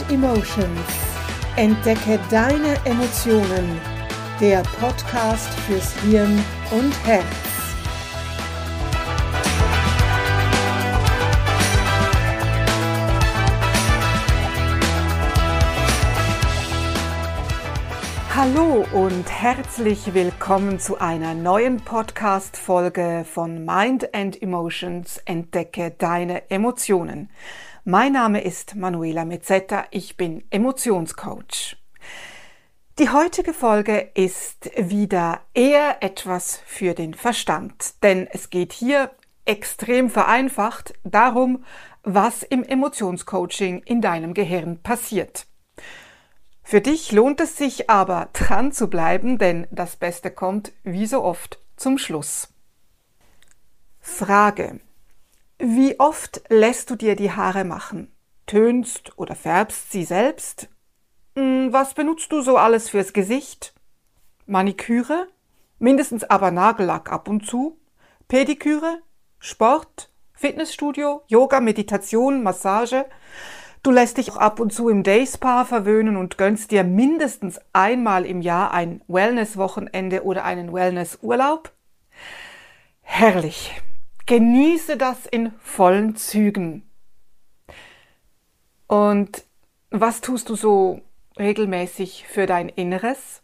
and Emotions. Entdecke deine Emotionen. Der Podcast fürs Hirn und Herz. Hallo und herzlich willkommen zu einer neuen Podcast-Folge von Mind and Emotions. Entdecke deine Emotionen. Mein Name ist Manuela Mezzetta, ich bin Emotionscoach. Die heutige Folge ist wieder eher etwas für den Verstand, denn es geht hier extrem vereinfacht darum, was im Emotionscoaching in deinem Gehirn passiert. Für dich lohnt es sich aber dran zu bleiben, denn das Beste kommt wie so oft zum Schluss. Frage. Wie oft lässt du dir die Haare machen? Tönst oder färbst sie selbst? Hm, was benutzt du so alles fürs Gesicht? Maniküre? Mindestens aber Nagellack ab und zu? Pediküre? Sport? Fitnessstudio? Yoga, Meditation, Massage? Du lässt dich auch ab und zu im Dayspa verwöhnen und gönnst dir mindestens einmal im Jahr ein Wellness-Wochenende oder einen Wellness-Urlaub? Herrlich! Genieße das in vollen Zügen. Und was tust du so regelmäßig für dein Inneres?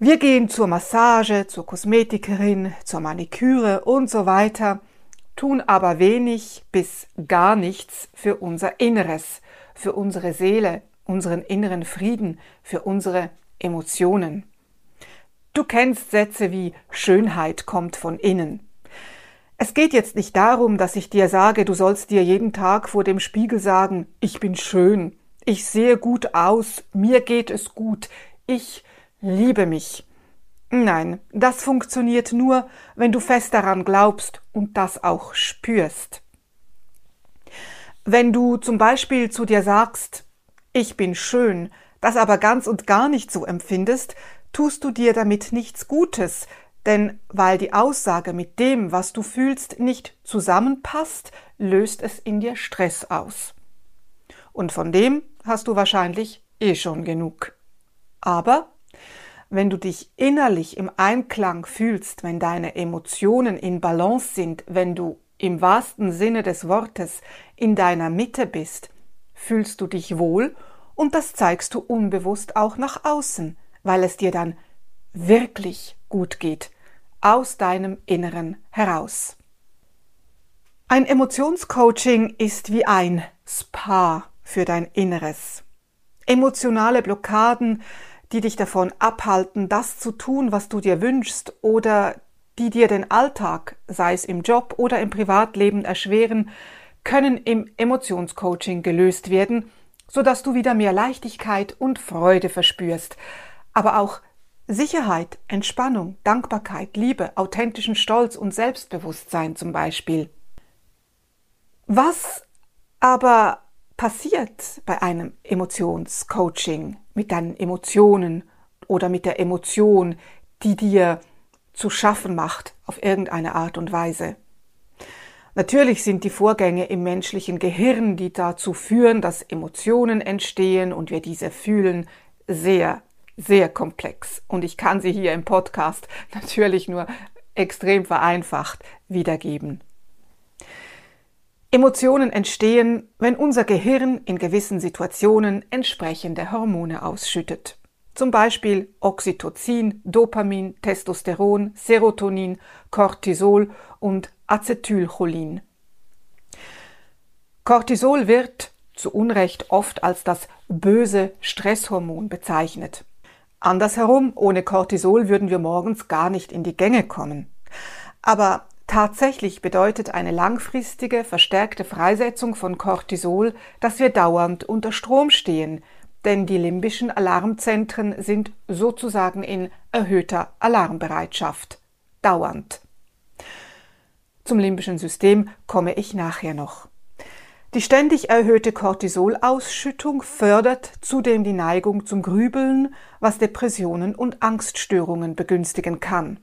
Wir gehen zur Massage, zur Kosmetikerin, zur Maniküre und so weiter, tun aber wenig bis gar nichts für unser Inneres, für unsere Seele, unseren inneren Frieden, für unsere Emotionen. Du kennst Sätze wie Schönheit kommt von innen. Es geht jetzt nicht darum, dass ich dir sage, du sollst dir jeden Tag vor dem Spiegel sagen, ich bin schön, ich sehe gut aus, mir geht es gut, ich liebe mich. Nein, das funktioniert nur, wenn du fest daran glaubst und das auch spürst. Wenn du zum Beispiel zu dir sagst, ich bin schön, das aber ganz und gar nicht so empfindest, tust du dir damit nichts Gutes, denn weil die Aussage mit dem, was du fühlst, nicht zusammenpasst, löst es in dir Stress aus. Und von dem hast du wahrscheinlich eh schon genug. Aber wenn du dich innerlich im Einklang fühlst, wenn deine Emotionen in Balance sind, wenn du im wahrsten Sinne des Wortes in deiner Mitte bist, fühlst du dich wohl und das zeigst du unbewusst auch nach außen, weil es dir dann wirklich gut geht, aus deinem Inneren heraus. Ein Emotionscoaching ist wie ein Spa für dein Inneres. Emotionale Blockaden, die dich davon abhalten, das zu tun, was du dir wünschst oder die dir den Alltag, sei es im Job oder im Privatleben, erschweren, können im Emotionscoaching gelöst werden, sodass du wieder mehr Leichtigkeit und Freude verspürst, aber auch Sicherheit, Entspannung, Dankbarkeit, Liebe, authentischen Stolz und Selbstbewusstsein zum Beispiel. Was aber passiert bei einem Emotionscoaching mit deinen Emotionen oder mit der Emotion, die dir zu schaffen macht auf irgendeine Art und Weise? Natürlich sind die Vorgänge im menschlichen Gehirn, die dazu führen, dass Emotionen entstehen und wir diese fühlen, sehr sehr komplex und ich kann sie hier im Podcast natürlich nur extrem vereinfacht wiedergeben. Emotionen entstehen, wenn unser Gehirn in gewissen Situationen entsprechende Hormone ausschüttet. Zum Beispiel Oxytocin, Dopamin, Testosteron, Serotonin, Cortisol und Acetylcholin. Cortisol wird zu Unrecht oft als das böse Stresshormon bezeichnet. Andersherum, ohne Cortisol würden wir morgens gar nicht in die Gänge kommen. Aber tatsächlich bedeutet eine langfristige, verstärkte Freisetzung von Cortisol, dass wir dauernd unter Strom stehen, denn die limbischen Alarmzentren sind sozusagen in erhöhter Alarmbereitschaft. Dauernd. Zum limbischen System komme ich nachher noch. Die ständig erhöhte Cortisolausschüttung fördert zudem die Neigung zum Grübeln, was Depressionen und Angststörungen begünstigen kann.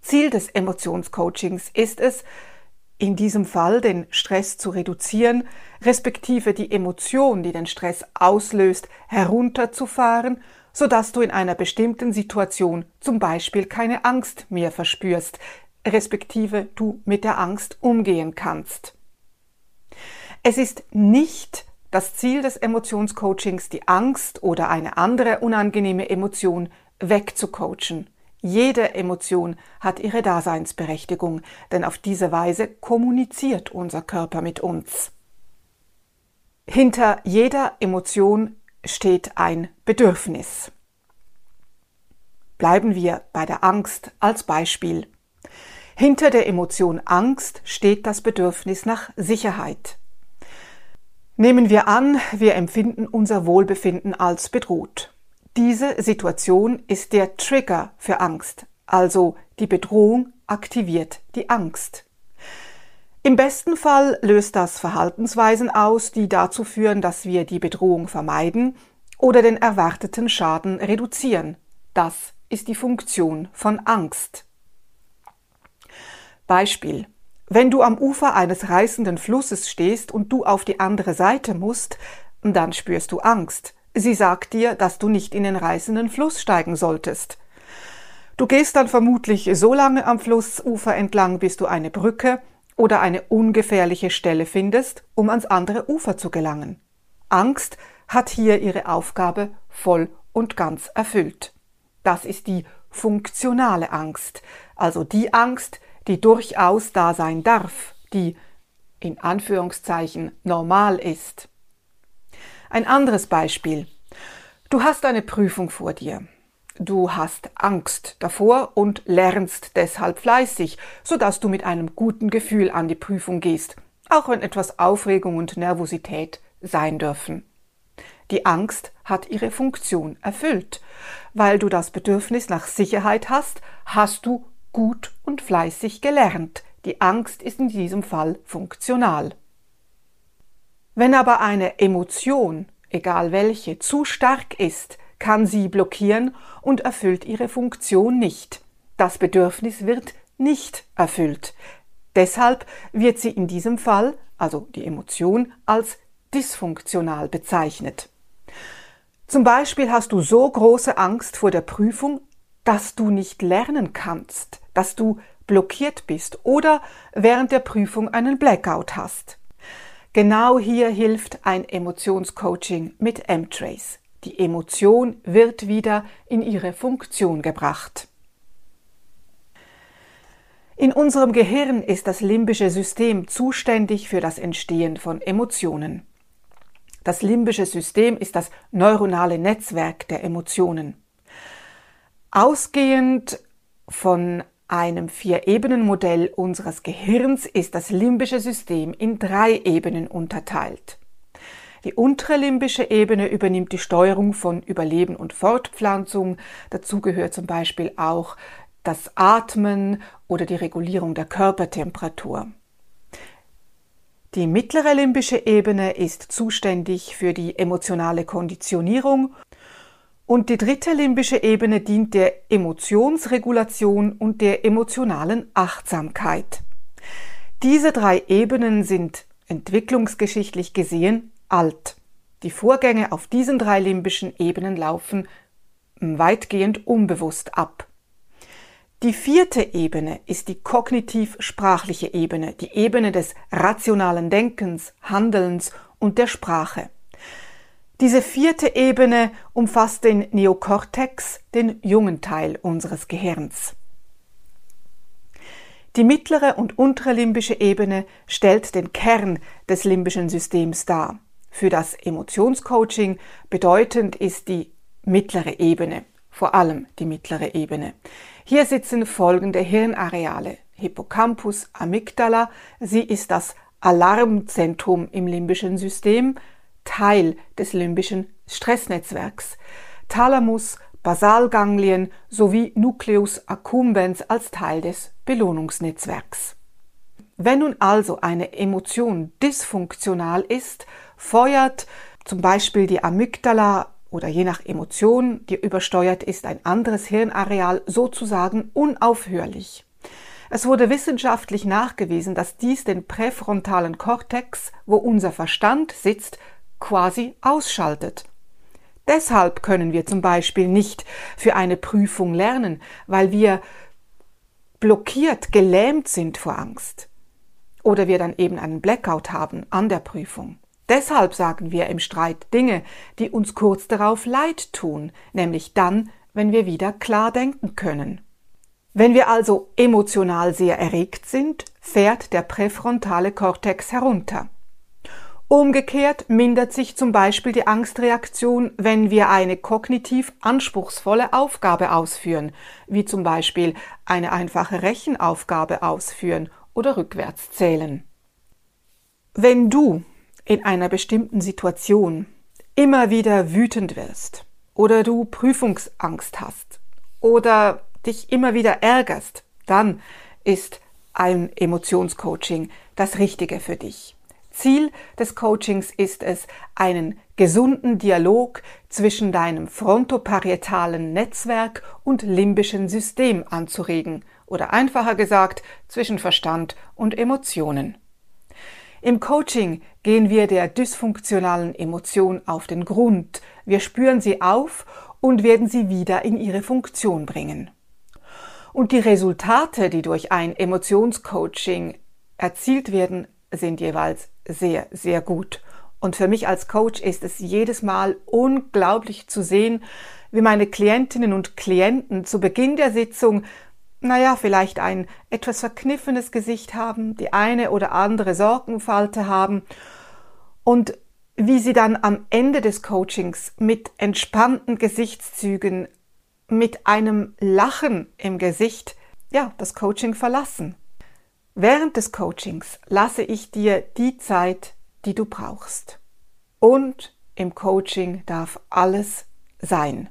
Ziel des Emotionscoachings ist es, in diesem Fall den Stress zu reduzieren, respektive die Emotion, die den Stress auslöst, herunterzufahren, sodass du in einer bestimmten Situation zum Beispiel keine Angst mehr verspürst, respektive du mit der Angst umgehen kannst. Es ist nicht das Ziel des Emotionscoachings, die Angst oder eine andere unangenehme Emotion wegzucoachen. Jede Emotion hat ihre Daseinsberechtigung, denn auf diese Weise kommuniziert unser Körper mit uns. Hinter jeder Emotion steht ein Bedürfnis. Bleiben wir bei der Angst als Beispiel. Hinter der Emotion Angst steht das Bedürfnis nach Sicherheit. Nehmen wir an, wir empfinden unser Wohlbefinden als bedroht. Diese Situation ist der Trigger für Angst, also die Bedrohung aktiviert die Angst. Im besten Fall löst das Verhaltensweisen aus, die dazu führen, dass wir die Bedrohung vermeiden oder den erwarteten Schaden reduzieren. Das ist die Funktion von Angst. Beispiel. Wenn du am Ufer eines reißenden Flusses stehst und du auf die andere Seite musst, dann spürst du Angst. Sie sagt dir, dass du nicht in den reißenden Fluss steigen solltest. Du gehst dann vermutlich so lange am Flussufer entlang, bis du eine Brücke oder eine ungefährliche Stelle findest, um ans andere Ufer zu gelangen. Angst hat hier ihre Aufgabe voll und ganz erfüllt. Das ist die funktionale Angst, also die Angst, die durchaus da sein darf, die in Anführungszeichen normal ist. Ein anderes Beispiel. Du hast eine Prüfung vor dir. Du hast Angst davor und lernst deshalb fleißig, sodass du mit einem guten Gefühl an die Prüfung gehst, auch wenn etwas Aufregung und Nervosität sein dürfen. Die Angst hat ihre Funktion erfüllt. Weil du das Bedürfnis nach Sicherheit hast, hast du gut und fleißig gelernt. Die Angst ist in diesem Fall funktional. Wenn aber eine Emotion, egal welche, zu stark ist, kann sie blockieren und erfüllt ihre Funktion nicht. Das Bedürfnis wird nicht erfüllt. Deshalb wird sie in diesem Fall, also die Emotion, als dysfunktional bezeichnet. Zum Beispiel hast du so große Angst vor der Prüfung, dass du nicht lernen kannst, dass du blockiert bist oder während der Prüfung einen Blackout hast. Genau hier hilft ein Emotionscoaching mit M-Trace. Die Emotion wird wieder in ihre Funktion gebracht. In unserem Gehirn ist das limbische System zuständig für das Entstehen von Emotionen. Das limbische System ist das neuronale Netzwerk der Emotionen. Ausgehend von einem Vier-Ebenen-Modell unseres Gehirns ist das limbische System in drei Ebenen unterteilt. Die untere limbische Ebene übernimmt die Steuerung von Überleben und Fortpflanzung. Dazu gehört zum Beispiel auch das Atmen oder die Regulierung der Körpertemperatur. Die mittlere limbische Ebene ist zuständig für die emotionale Konditionierung und die dritte limbische Ebene dient der Emotionsregulation und der emotionalen Achtsamkeit. Diese drei Ebenen sind entwicklungsgeschichtlich gesehen alt. Die Vorgänge auf diesen drei limbischen Ebenen laufen weitgehend unbewusst ab. Die vierte Ebene ist die kognitiv-sprachliche Ebene, die Ebene des rationalen Denkens, Handelns und der Sprache. Diese vierte Ebene umfasst den Neokortex, den jungen Teil unseres Gehirns. Die mittlere und untere limbische Ebene stellt den Kern des limbischen Systems dar. Für das Emotionscoaching bedeutend ist die mittlere Ebene, vor allem die mittlere Ebene. Hier sitzen folgende Hirnareale. Hippocampus, Amygdala, sie ist das Alarmzentrum im limbischen System, Teil des limbischen Stressnetzwerks. Thalamus, Basalganglien sowie Nucleus accumbens als Teil des Belohnungsnetzwerks. Wenn nun also eine Emotion dysfunktional ist, feuert zum Beispiel die Amygdala oder je nach Emotion, die übersteuert ist, ein anderes Hirnareal sozusagen unaufhörlich. Es wurde wissenschaftlich nachgewiesen, dass dies den präfrontalen Kortex, wo unser Verstand sitzt, quasi ausschaltet. Deshalb können wir zum Beispiel nicht für eine Prüfung lernen, weil wir blockiert, gelähmt sind vor Angst. Oder wir dann eben einen Blackout haben an der Prüfung. Deshalb sagen wir im Streit Dinge, die uns kurz darauf leid tun, nämlich dann, wenn wir wieder klar denken können. Wenn wir also emotional sehr erregt sind, fährt der präfrontale Kortex herunter. Umgekehrt mindert sich zum Beispiel die Angstreaktion, wenn wir eine kognitiv anspruchsvolle Aufgabe ausführen, wie zum Beispiel eine einfache Rechenaufgabe ausführen oder rückwärts zählen. Wenn du in einer bestimmten Situation immer wieder wütend wirst oder du Prüfungsangst hast oder dich immer wieder ärgerst, dann ist ein Emotionscoaching das Richtige für dich. Ziel des Coachings ist es, einen gesunden Dialog zwischen deinem frontoparietalen Netzwerk und limbischen System anzuregen oder einfacher gesagt zwischen Verstand und Emotionen. Im Coaching gehen wir der dysfunktionalen Emotion auf den Grund, wir spüren sie auf und werden sie wieder in ihre Funktion bringen. Und die Resultate, die durch ein Emotionscoaching erzielt werden, sind jeweils sehr, sehr gut. Und für mich als Coach ist es jedes Mal unglaublich zu sehen, wie meine Klientinnen und Klienten zu Beginn der Sitzung, naja, vielleicht ein etwas verkniffenes Gesicht haben, die eine oder andere Sorgenfalte haben und wie sie dann am Ende des Coachings mit entspannten Gesichtszügen mit einem Lachen im Gesicht, ja, das Coaching verlassen. Während des Coachings lasse ich dir die Zeit, die du brauchst. Und im Coaching darf alles sein.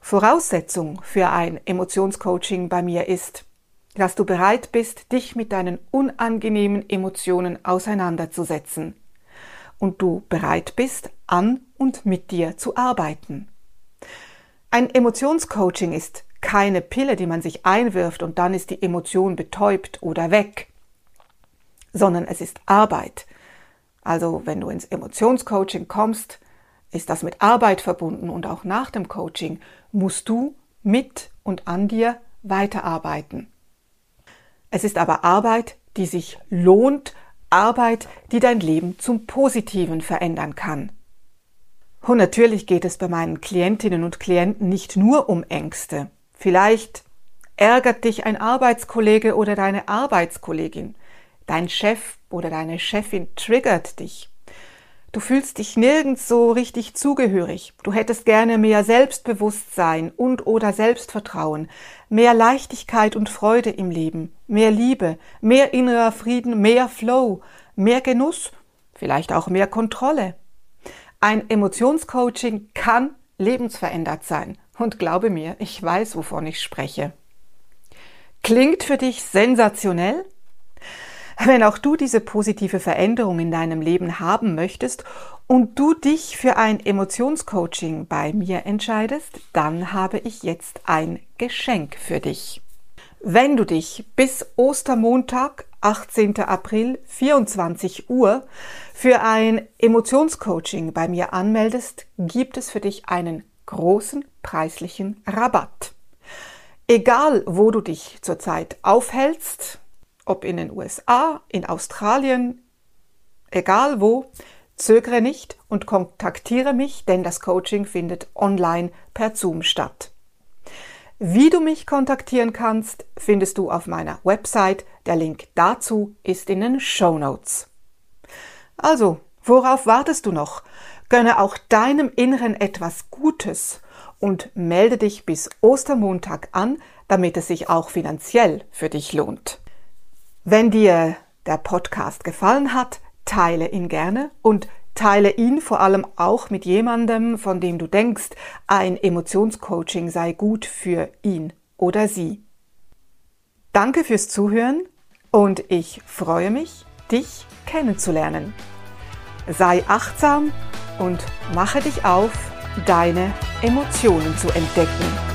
Voraussetzung für ein Emotionscoaching bei mir ist, dass du bereit bist, dich mit deinen unangenehmen Emotionen auseinanderzusetzen und du bereit bist, an und mit dir zu arbeiten. Ein Emotionscoaching ist keine Pille, die man sich einwirft und dann ist die Emotion betäubt oder weg, sondern es ist Arbeit. Also wenn du ins Emotionscoaching kommst, ist das mit Arbeit verbunden und auch nach dem Coaching musst du mit und an dir weiterarbeiten. Es ist aber Arbeit, die sich lohnt, Arbeit, die dein Leben zum Positiven verändern kann. Und natürlich geht es bei meinen Klientinnen und Klienten nicht nur um Ängste. Vielleicht ärgert dich ein Arbeitskollege oder deine Arbeitskollegin. Dein Chef oder deine Chefin triggert dich. Du fühlst dich nirgends so richtig zugehörig. Du hättest gerne mehr Selbstbewusstsein und oder Selbstvertrauen, mehr Leichtigkeit und Freude im Leben, mehr Liebe, mehr innerer Frieden, mehr Flow, mehr Genuss, vielleicht auch mehr Kontrolle. Ein Emotionscoaching kann lebensverändert sein. Und glaube mir, ich weiß, wovon ich spreche. Klingt für dich sensationell? Wenn auch du diese positive Veränderung in deinem Leben haben möchtest und du dich für ein Emotionscoaching bei mir entscheidest, dann habe ich jetzt ein Geschenk für dich. Wenn du dich bis Ostermontag 18. April 24 Uhr für ein Emotionscoaching bei mir anmeldest, gibt es für dich einen großen preislichen Rabatt. Egal, wo du dich zurzeit aufhältst, ob in den USA, in Australien, egal wo, zögere nicht und kontaktiere mich, denn das Coaching findet online per Zoom statt. Wie du mich kontaktieren kannst, findest du auf meiner Website. Der Link dazu ist in den Show Notes. Also, worauf wartest du noch? Gönne auch deinem Inneren etwas Gutes und melde dich bis Ostermontag an, damit es sich auch finanziell für dich lohnt. Wenn dir der Podcast gefallen hat, teile ihn gerne und Teile ihn vor allem auch mit jemandem, von dem du denkst, ein Emotionscoaching sei gut für ihn oder sie. Danke fürs Zuhören und ich freue mich, dich kennenzulernen. Sei achtsam und mache dich auf, deine Emotionen zu entdecken.